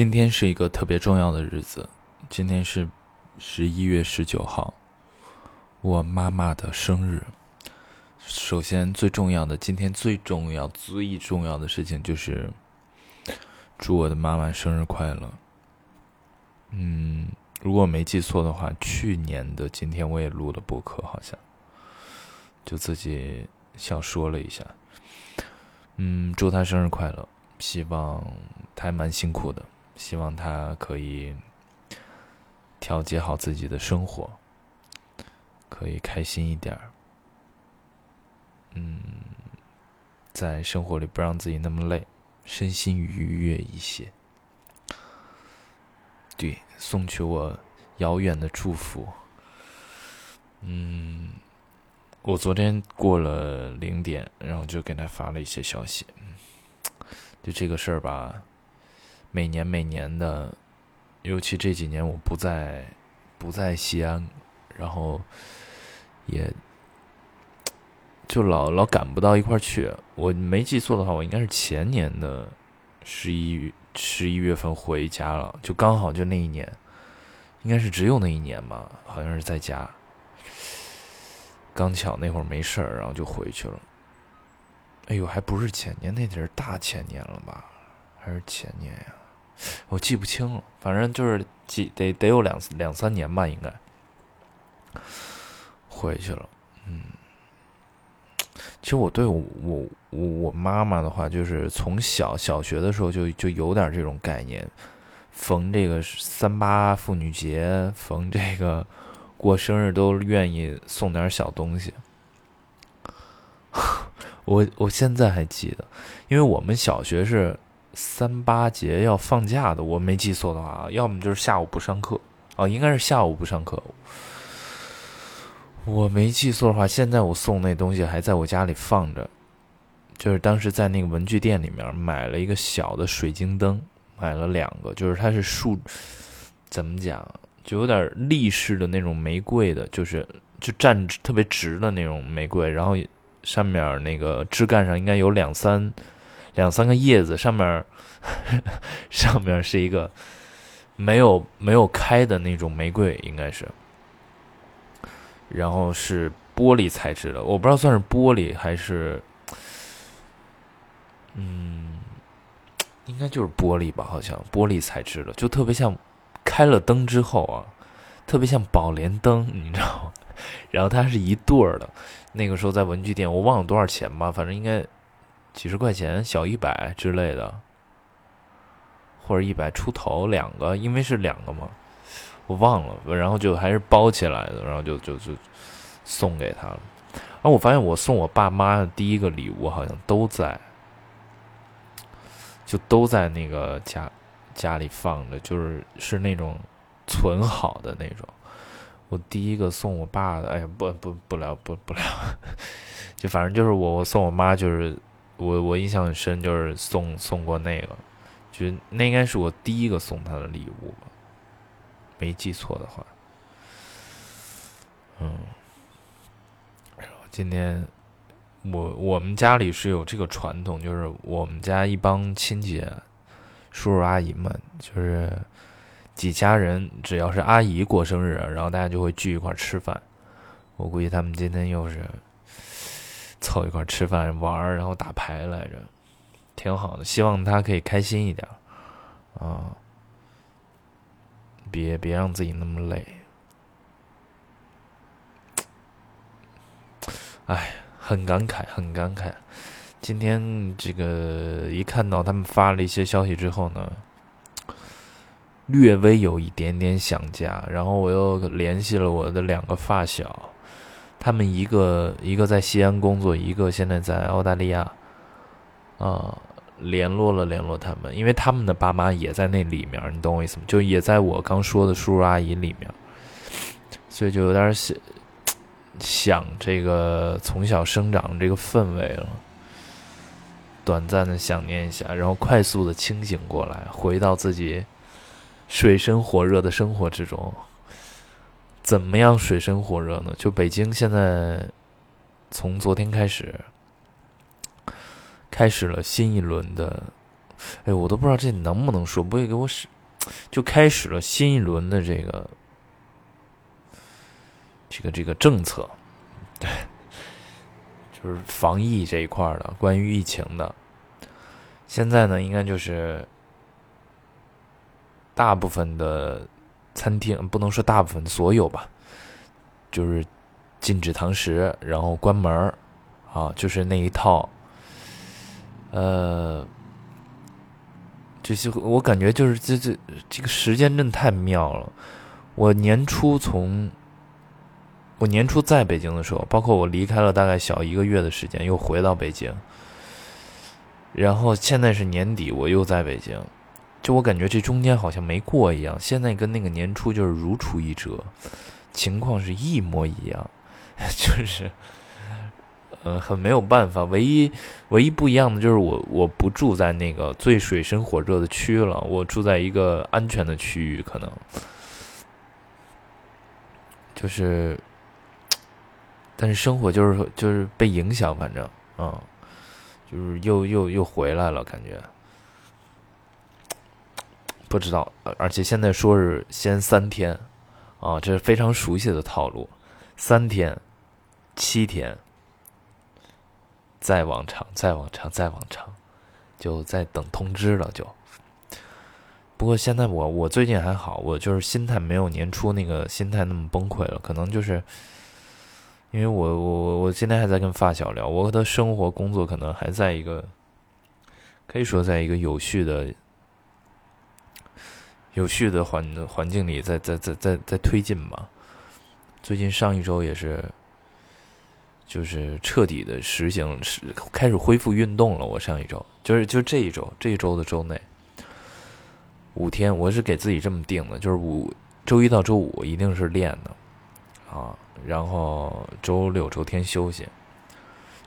今天是一个特别重要的日子，今天是十一月十九号，我妈妈的生日。首先，最重要的，今天最重要、最重要的事情就是祝我的妈妈生日快乐。嗯，如果没记错的话，去年的今天我也录了播客，好像就自己小说了一下。嗯，祝她生日快乐，希望她还蛮辛苦的。希望他可以调节好自己的生活，可以开心一点儿。嗯，在生活里不让自己那么累，身心愉悦一些。对，送去我遥远的祝福。嗯，我昨天过了零点，然后就给他发了一些消息。就这个事儿吧。每年每年的，尤其这几年我不在不在西安，然后也就老老赶不到一块儿去。我没记错的话，我应该是前年的十一十一月份回家了，就刚好就那一年，应该是只有那一年吧，好像是在家。刚巧那会儿没事儿，然后就回去了。哎呦，还不是前年，那得是大前年了吧？还是前年呀？我记不清了，反正就是几得得有两两三年吧，应该回去了。嗯，其实我对我我我妈妈的话，就是从小小学的时候就就有点这种概念，逢这个三八妇女节，逢这个过生日都愿意送点小东西。我我现在还记得，因为我们小学是。三八节要放假的，我没记错的话，要么就是下午不上课，哦，应该是下午不上课。我没记错的话，现在我送那东西还在我家里放着，就是当时在那个文具店里面买了一个小的水晶灯，买了两个，就是它是竖，怎么讲，就有点立式的那种玫瑰的，就是就站特别直的那种玫瑰，然后上面那个枝干上应该有两三。两三个叶子，上面 上面是一个没有没有开的那种玫瑰，应该是。然后是玻璃材质的，我不知道算是玻璃还是，嗯，应该就是玻璃吧，好像玻璃材质的，就特别像开了灯之后啊，特别像宝莲灯，你知道吗？然后它是一对儿的，那个时候在文具店，我忘了多少钱吧，反正应该。几十块钱，小一百之类的，或者一百出头两个，因为是两个嘛，我忘了，然后就还是包起来的，然后就就就送给他了。而我发现我送我爸妈的第一个礼物好像都在，就都在那个家家里放着，就是是那种存好的那种。我第一个送我爸的，哎呀，不不不聊不不聊，就反正就是我我送我妈就是。我我印象很深，就是送送过那个，就那应该是我第一个送他的礼物吧，没记错的话。嗯，然后今天我我们家里是有这个传统，就是我们家一帮亲戚、叔叔阿姨们，就是几家人，只要是阿姨过生日，然后大家就会聚一块吃饭。我估计他们今天又是。凑一块吃饭玩，然后打牌来着，挺好的。希望他可以开心一点，啊，别别让自己那么累。哎，很感慨，很感慨。今天这个一看到他们发了一些消息之后呢，略微有一点点想家。然后我又联系了我的两个发小。他们一个一个在西安工作，一个现在在澳大利亚，啊，联络了联络他们，因为他们的爸妈也在那里面，你懂我意思吗？就也在我刚说的叔叔阿姨里面，所以就有点想想这个从小生长这个氛围了，短暂的想念一下，然后快速的清醒过来，回到自己水深火热的生活之中。怎么样水深火热呢？就北京现在，从昨天开始，开始了新一轮的哎，我都不知道这能不能说，不会给我使，就开始了新一轮的这个这个这个政策，对，就是防疫这一块的，关于疫情的。现在呢，应该就是大部分的餐厅，不能说大部分，所有吧，就是禁止堂食，然后关门，啊，就是那一套。呃，这些我感觉就是这这这个时间真的太妙了。我年初从我年初在北京的时候，包括我离开了大概小一个月的时间，又回到北京，然后现在是年底，我又在北京，就我感觉这中间好像没过一样。现在跟那个年初就是如出一辙，情况是一模一样，就是。嗯，很没有办法。唯一唯一不一样的就是我我不住在那个最水深火热的区了，我住在一个安全的区域，可能就是，但是生活就是就是被影响，反正嗯，就是又又又回来了，感觉不知道。而且现在说是先三天啊，这是非常熟悉的套路，三天、七天。再往长，再往长，再往长，就在等通知了。就，不过现在我我最近还好，我就是心态没有年初那个心态那么崩溃了。可能就是因为我我我我今天还在跟发小聊，我的生活工作可能还在一个可以说在一个有序的有序的环环境里，在在在在在推进吧。最近上一周也是。就是彻底的实行，是开始恢复运动了。我上一周就是就这一周，这一周的周内五天，我是给自己这么定的，就是五周一到周五一定是练的啊，然后周六周天休息。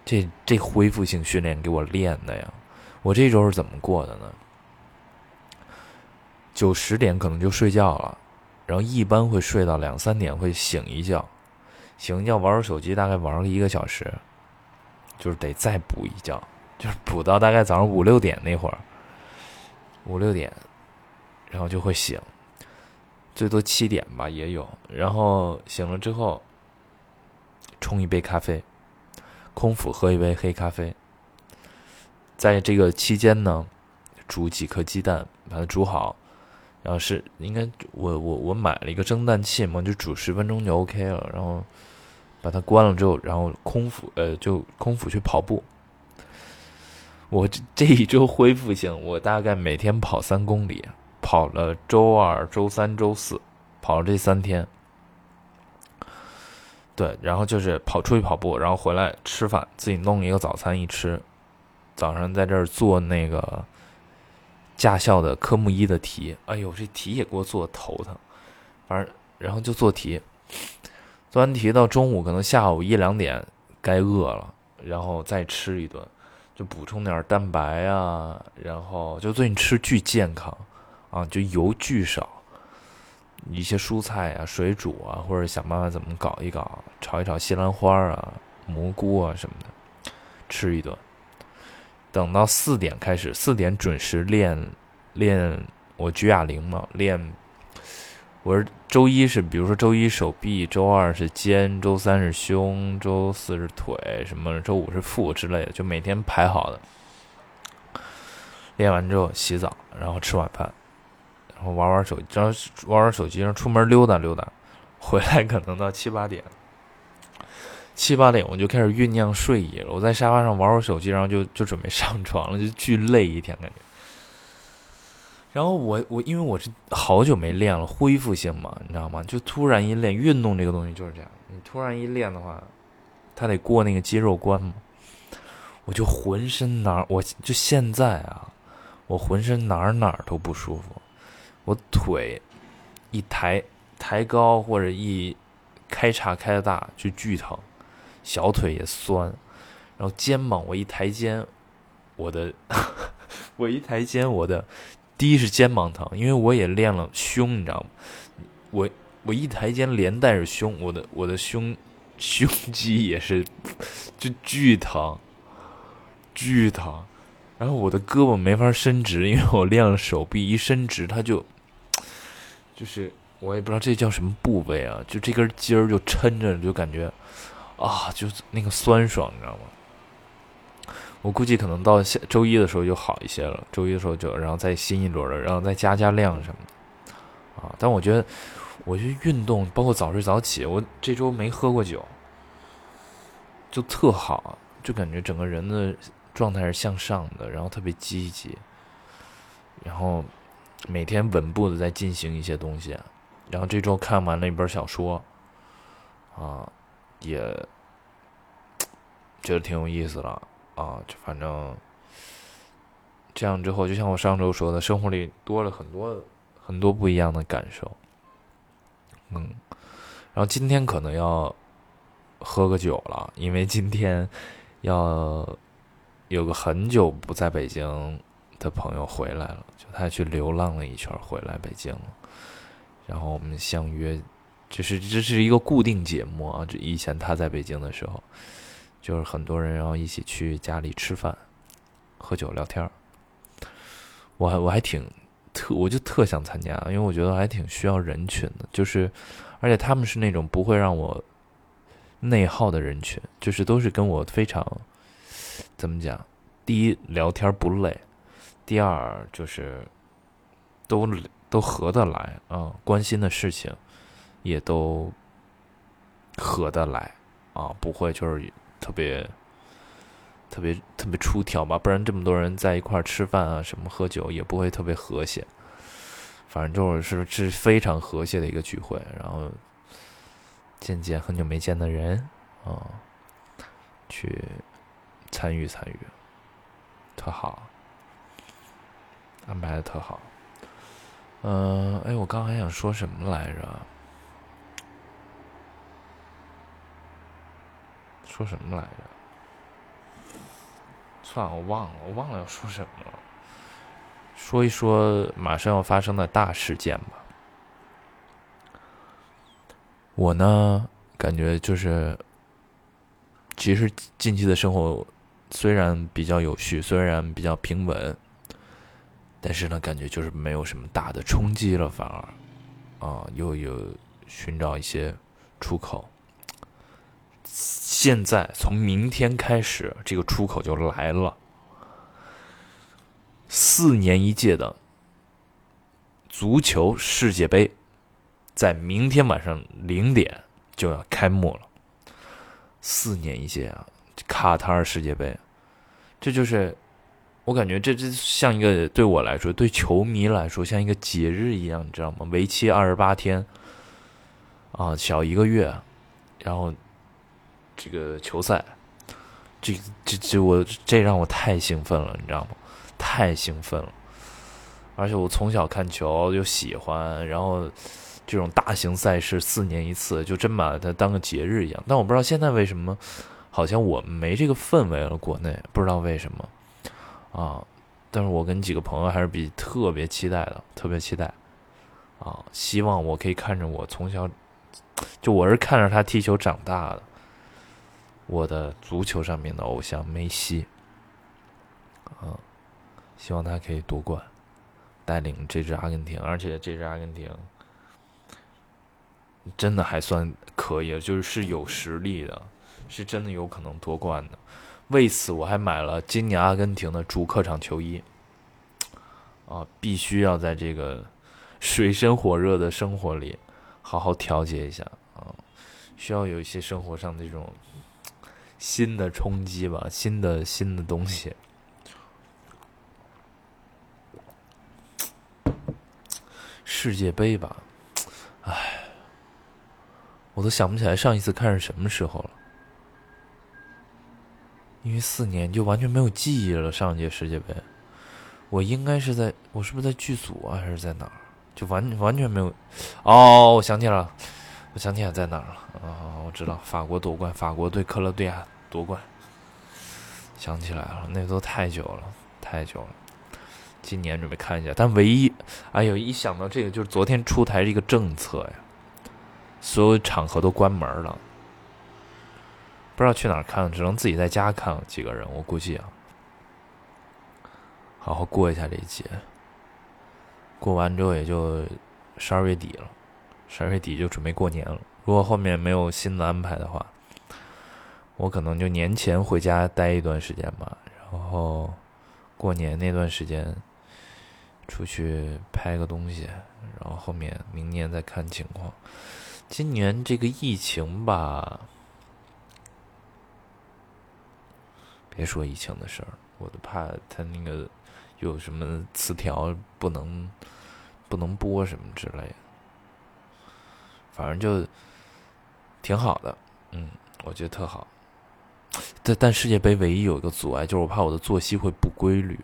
这这恢复性训练给我练的呀，我这周是怎么过的呢？九十点可能就睡觉了，然后一般会睡到两三点，会醒一觉。醒一觉玩会手机，大概玩个一个小时，就是得再补一觉，就是补到大概早上五六点那会儿，五六点，然后就会醒，最多七点吧也有。然后醒了之后，冲一杯咖啡，空腹喝一杯黑咖啡，在这个期间呢，煮几颗鸡蛋，把它煮好，然后是应该我我我买了一个蒸蛋器嘛，就煮十分钟就 OK 了，然后。把它关了之后，然后空腹，呃，就空腹去跑步。我这这一周恢复性，我大概每天跑三公里，跑了周二、周三、周四，跑了这三天。对，然后就是跑出去跑步，然后回来吃饭，自己弄一个早餐一吃。早上在这儿做那个驾校的科目一的题，哎呦，这题也给我做头疼。反正然后就做题。做完题到中午，可能下午一两点该饿了，然后再吃一顿，就补充点蛋白啊。然后就最近吃巨健康啊，就油巨少，一些蔬菜啊、水煮啊，或者想办法怎么搞一搞，炒一炒西兰花啊、蘑菇啊什么的，吃一顿。等到四点开始，四点准时练练我举哑铃嘛，练。我是周一是，比如说周一手臂，周二是肩，周三是胸，周四是腿，什么周五是腹之类的，就每天排好的。练完之后洗澡，然后吃晚饭，然后玩玩手机，然后玩玩手机，然后出门溜达溜达，回来可能到七八点。七八点我就开始酝酿睡意了，我在沙发上玩会手机，然后就 就准备上床了，就巨累一天感觉。然后我我因为我是好久没练了，恢复性嘛，你知道吗？就突然一练，运动这个东西就是这样，你突然一练的话，他得过那个肌肉关嘛。我就浑身哪，我就现在啊，我浑身哪儿哪儿都不舒服，我腿一抬抬高或者一开叉开的大就巨疼，小腿也酸，然后肩膀我一抬肩，我的 我一抬肩我的。第一是肩膀疼，因为我也练了胸，你知道吗？我我一抬肩连带着胸，我的我的胸胸肌也是就巨疼，巨疼。然后我的胳膊没法伸直，因为我练了手臂，一伸直它就，就是我也不知道这叫什么部位啊，就这根筋儿就抻着，就感觉啊，就是那个酸爽，你知道吗？我估计可能到下周一的时候就好一些了，周一的时候就然后再新一轮的，然后再加加量什么的啊。但我觉得，我觉得运动包括早睡早起，我这周没喝过酒，就特好，就感觉整个人的。状态是向上的，然后特别积极，然后每天稳步的在进行一些东西，然后这周看完了一本小说，啊，也觉得挺有意思的啊，就反正这样之后，就像我上周说的，生活里多了很多很多不一样的感受，嗯，然后今天可能要喝个酒了，因为今天要。有个很久不在北京的朋友回来了，就他去流浪了一圈回来北京了，然后我们相约，就是这是一个固定节目啊。这以前他在北京的时候，就是很多人然后一起去家里吃饭、喝酒、聊天我还我还挺特，我就特想参加，因为我觉得还挺需要人群的，就是而且他们是那种不会让我内耗的人群，就是都是跟我非常。怎么讲？第一，聊天不累；第二，就是都都合得来啊，关心的事情也都合得来啊，不会就是特别特别特别出挑吧？不然这么多人在一块儿吃饭啊，什么喝酒也不会特别和谐。反正就是是非常和谐的一个聚会，然后见见很久没见的人啊，去。参与参与，特好，安排的特好。嗯，哎，我刚还想说什么来着？说什么来着？算了，我忘了，我忘了要说什么了。说一说马上要发生的大事件吧。我呢，感觉就是，其实近期的生活。虽然比较有序，虽然比较平稳，但是呢，感觉就是没有什么大的冲击了，反而，啊，又有寻找一些出口。现在从明天开始，这个出口就来了。四年一届的足球世界杯，在明天晚上零点就要开幕了。四年一届啊！卡塔尔世界杯，这就是我感觉这这像一个对我来说，对球迷来说像一个节日一样，你知道吗？为期二十八天，啊，小一个月，然后这个球赛，这这这我这让我太兴奋了，你知道吗？太兴奋了，而且我从小看球就喜欢，然后这种大型赛事四年一次，就真把它当个节日一样。但我不知道现在为什么。好像我没这个氛围了，国内不知道为什么啊。但是我跟几个朋友还是比特别期待的，特别期待啊！希望我可以看着我从小就我是看着他踢球长大的，我的足球上面的偶像梅西啊！希望他可以夺冠，带领这支阿根廷，而且这支阿根廷真的还算可以，就是是有实力的。是真的有可能夺冠的，为此我还买了今年阿根廷的主客场球衣。啊，必须要在这个水深火热的生活里好好调节一下啊，需要有一些生活上的这种新的冲击吧，新的新的东西。世界杯吧，唉，我都想不起来上一次看是什么时候了。因为四年就完全没有记忆了。上一届世界杯，我应该是在，我是不是在剧组啊，还是在哪儿？就完完全没有。哦，我想起来了，我想起来在哪儿了。啊，我知道，法国夺冠，法国对克罗地亚夺冠。想起来了，那都太久了，太久了。今年准备看一下，但唯一，哎呦，一想到这个，就是昨天出台这个政策呀，所有场合都关门了。不知道去哪儿看，只能自己在家看。几个人，我估计啊，好好过一下这一节。过完之后也就十二月底了，十二月底就准备过年了。如果后面没有新的安排的话，我可能就年前回家待一段时间吧，然后过年那段时间出去拍个东西，然后后面明年再看情况。今年这个疫情吧，别说疫情的事儿，我都怕他那个有什么词条不能。不能播什么之类的，反正就挺好的，嗯，我觉得特好。但但世界杯唯一有一个阻碍，就是我怕我的作息会不规律。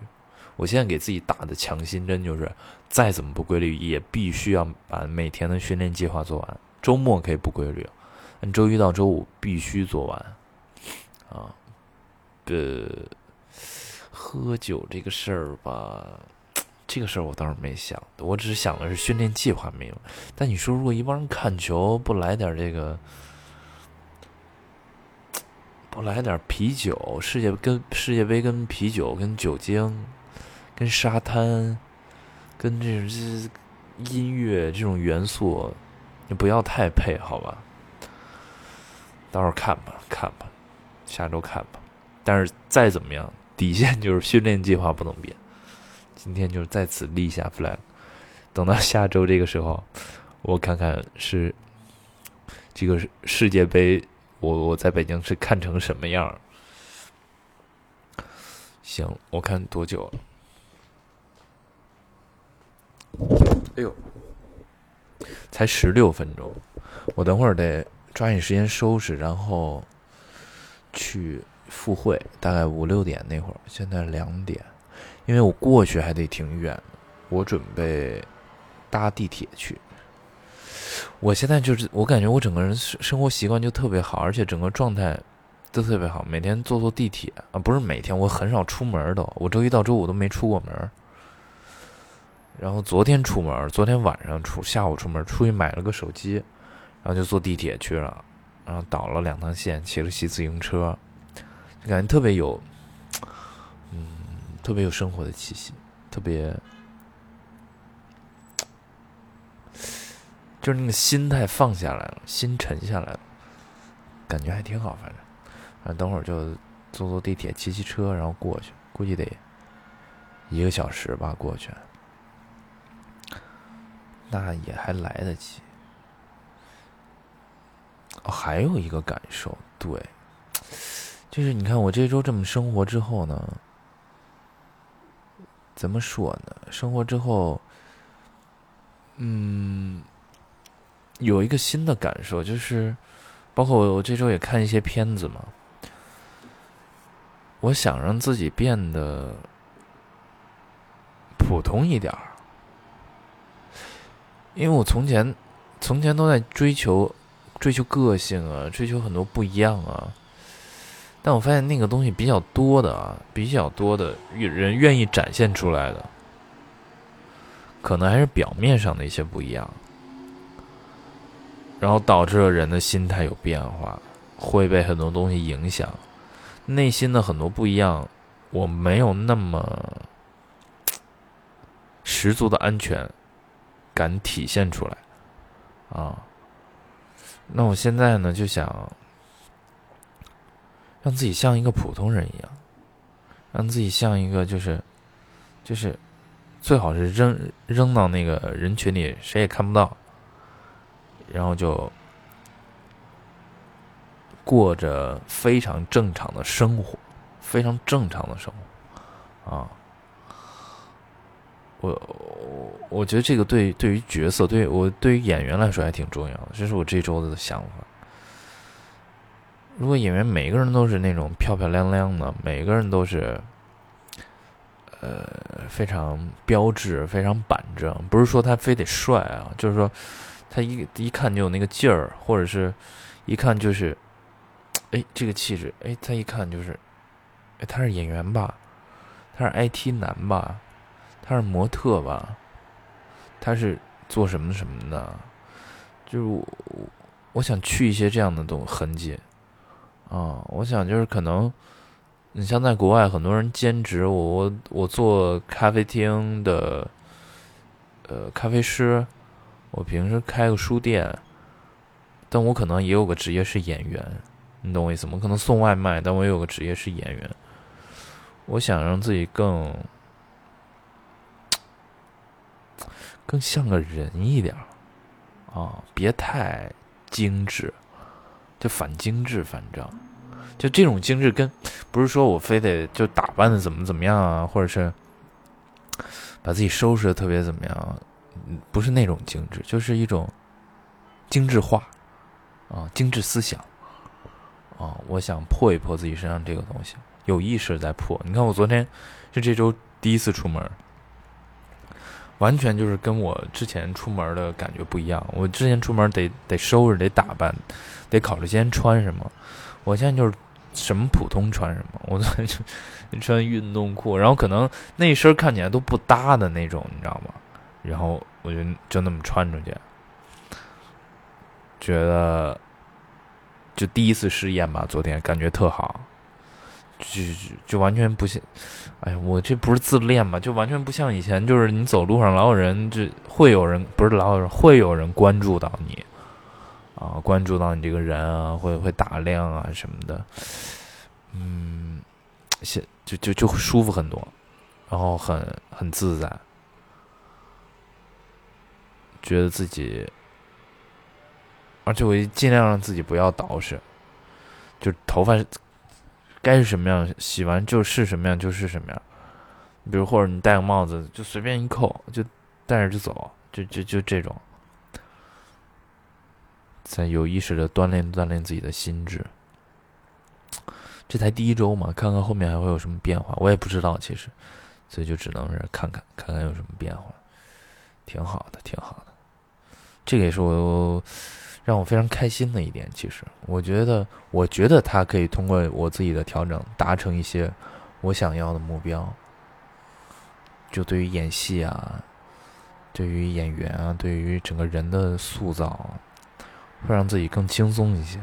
我现在给自己打的强心针就是，再怎么不规律，也必须要把每天的训练计划做完。周末可以不规律，但周一到周五必须做完。啊，呃，喝酒这个事儿吧。这个事儿我倒是没想，我只是想的是训练计划没有。但你说，如果一帮人看球不来点这个，不来点啤酒，世界跟世界杯跟啤酒跟酒精，跟沙滩，跟这这音乐这种元素，你不要太配，好吧？到时候看吧，看吧，下周看吧。但是再怎么样，底线就是训练计划不能变。今天就是在此立下 flag，等到下周这个时候，我看看是这个世界杯，我我在北京是看成什么样行，我看多久了？哎呦，才十六分钟，我等会儿得抓紧时间收拾，然后去赴会，大概五六点那会儿，现在两点。因为我过去还得挺远，我准备搭地铁去。我现在就是，我感觉我整个人生活习惯就特别好，而且整个状态都特别好。每天坐坐地铁啊，不是每天，我很少出门都。我周一到周五都没出过门。然后昨天出门，昨天晚上出，下午出门出去买了个手机，然后就坐地铁去了，然后倒了两趟线，骑了骑自行车，就感觉特别有。嗯特别有生活的气息，特别就是那个心态放下来了，心沉下来了，感觉还挺好。反正，反正，等会儿就坐坐地铁，骑骑车，然后过去，估计得一个小时吧。过去，那也还来得及。哦，还有一个感受，对，就是你看我这周这么生活之后呢。怎么说呢？生活之后，嗯，有一个新的感受，就是包括我，我这周也看一些片子嘛。我想让自己变得普通一点儿，因为我从前从前都在追求追求个性啊，追求很多不一样啊。但我发现那个东西比较多的啊，比较多的人愿意展现出来的，可能还是表面上的一些不一样，然后导致了人的心态有变化，会被很多东西影响，内心的很多不一样，我没有那么十足的安全感体现出来啊。那我现在呢，就想。让自己像一个普通人一样，让自己像一个就是，就是，最好是扔扔到那个人群里，谁也看不到，然后就过着非常正常的生活，非常正常的生活，啊，我我我觉得这个对对于角色，对我对于演员来说还挺重要的，这是我这周的想法。如果演员每个人都是那种漂漂亮亮的，每个人都是，呃，非常标致、非常板正，不是说他非得帅啊，就是说他一一看就有那个劲儿，或者是一看就是，哎，这个气质，哎，他一看就是，哎，他是演员吧？他是 IT 男吧？他是模特吧？他是做什么什么的？就是我，我想去一些这样的东痕迹。啊，我想就是可能，你像在国外，很多人兼职，我我我做咖啡厅的，呃，咖啡师，我平时开个书店，但我可能也有个职业是演员，你懂我意思吗？可能送外卖，但我也有个职业是演员。我想让自己更更像个人一点啊，别太精致，就反精致，反正。就这种精致，跟不是说我非得就打扮的怎么怎么样啊，或者是把自己收拾的特别怎么样，不是那种精致，就是一种精致化啊，精致思想啊，我想破一破自己身上这个东西，有意识在破。你看，我昨天是这周第一次出门，完全就是跟我之前出门的感觉不一样。我之前出门得得收拾，得打扮，得考虑今天穿什么，我现在就是。什么普通穿什么，我穿运动裤，然后可能那身看起来都不搭的那种，你知道吗？然后我就就那么穿出去，觉得就第一次试验吧，昨天感觉特好，就就完全不像，哎呀，我这不是自恋嘛，就完全不像以前，就是你走路上老有人，就会有人不是老有人，会有人关注到你。啊，关注到你这个人啊，会会打量啊什么的，嗯，现就就就舒服很多，然后很很自在，觉得自己，而且我也尽量让自己不要捯饬，就头发该是什么样，洗完就是什么样就是什么样，比如或者你戴个帽子，就随便一扣，就戴着就走，就就就这种。在有意识的锻炼锻炼自己的心智，这才第一周嘛，看看后面还会有什么变化，我也不知道其实，所以就只能是看看看看有什么变化，挺好的，挺好的。这个也是我让我非常开心的一点。其实我觉得，我觉得他可以通过我自己的调整，达成一些我想要的目标。就对于演戏啊，对于演员啊，对于整个人的塑造。会让自己更轻松一些，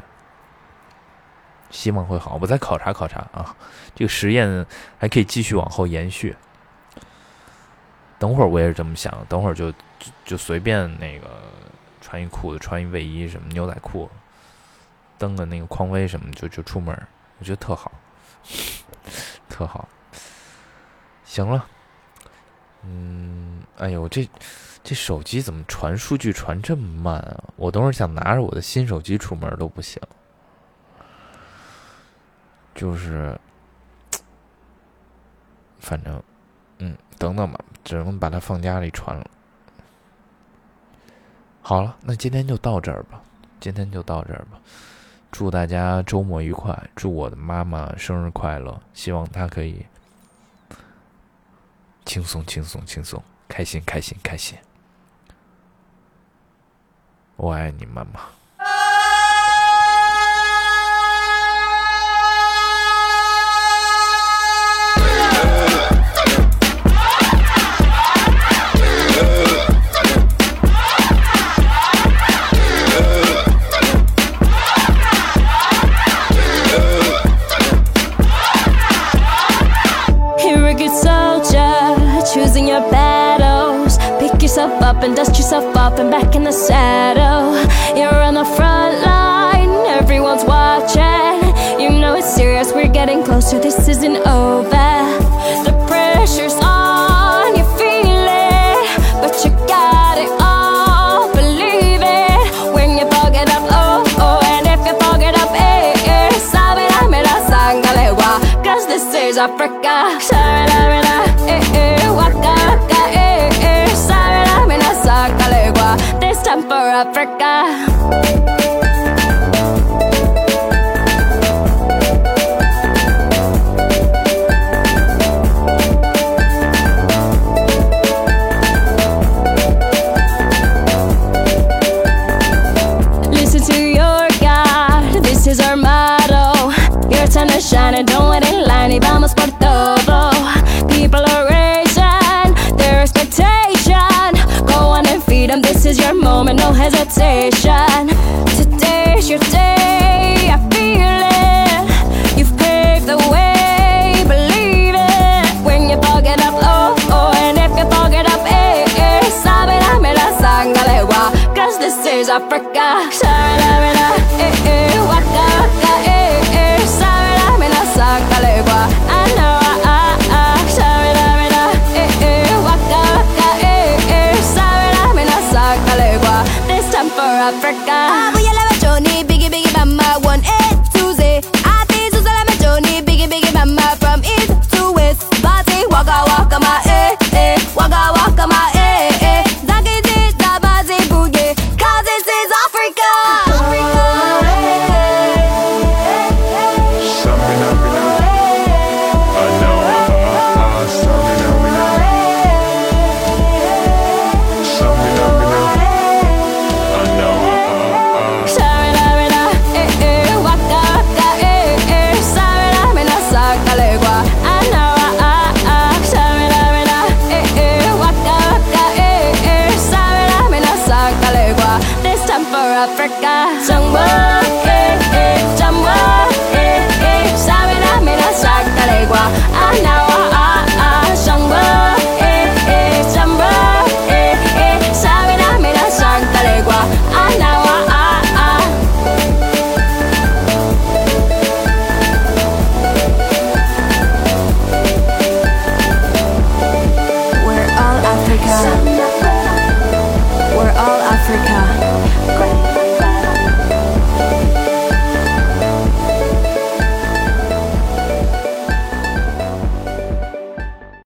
希望会好。我再考察考察啊，这个实验还可以继续往后延续。等会儿我也是这么想，等会儿就就随便那个穿一裤子、穿一卫衣什么牛仔裤，蹬个那个匡威什么就就出门，我觉得特好，特好。行了，嗯，哎呦这。这手机怎么传数据传这么慢啊？我等会儿想拿着我的新手机出门都不行，就是，反正，嗯，等等吧，只能把它放家里传了。好了，那今天就到这儿吧，今天就到这儿吧。祝大家周末愉快，祝我的妈妈生日快乐，希望她可以轻松轻松轻松，开心开心开心。我爱你，妈妈。Is Africa. Saramina,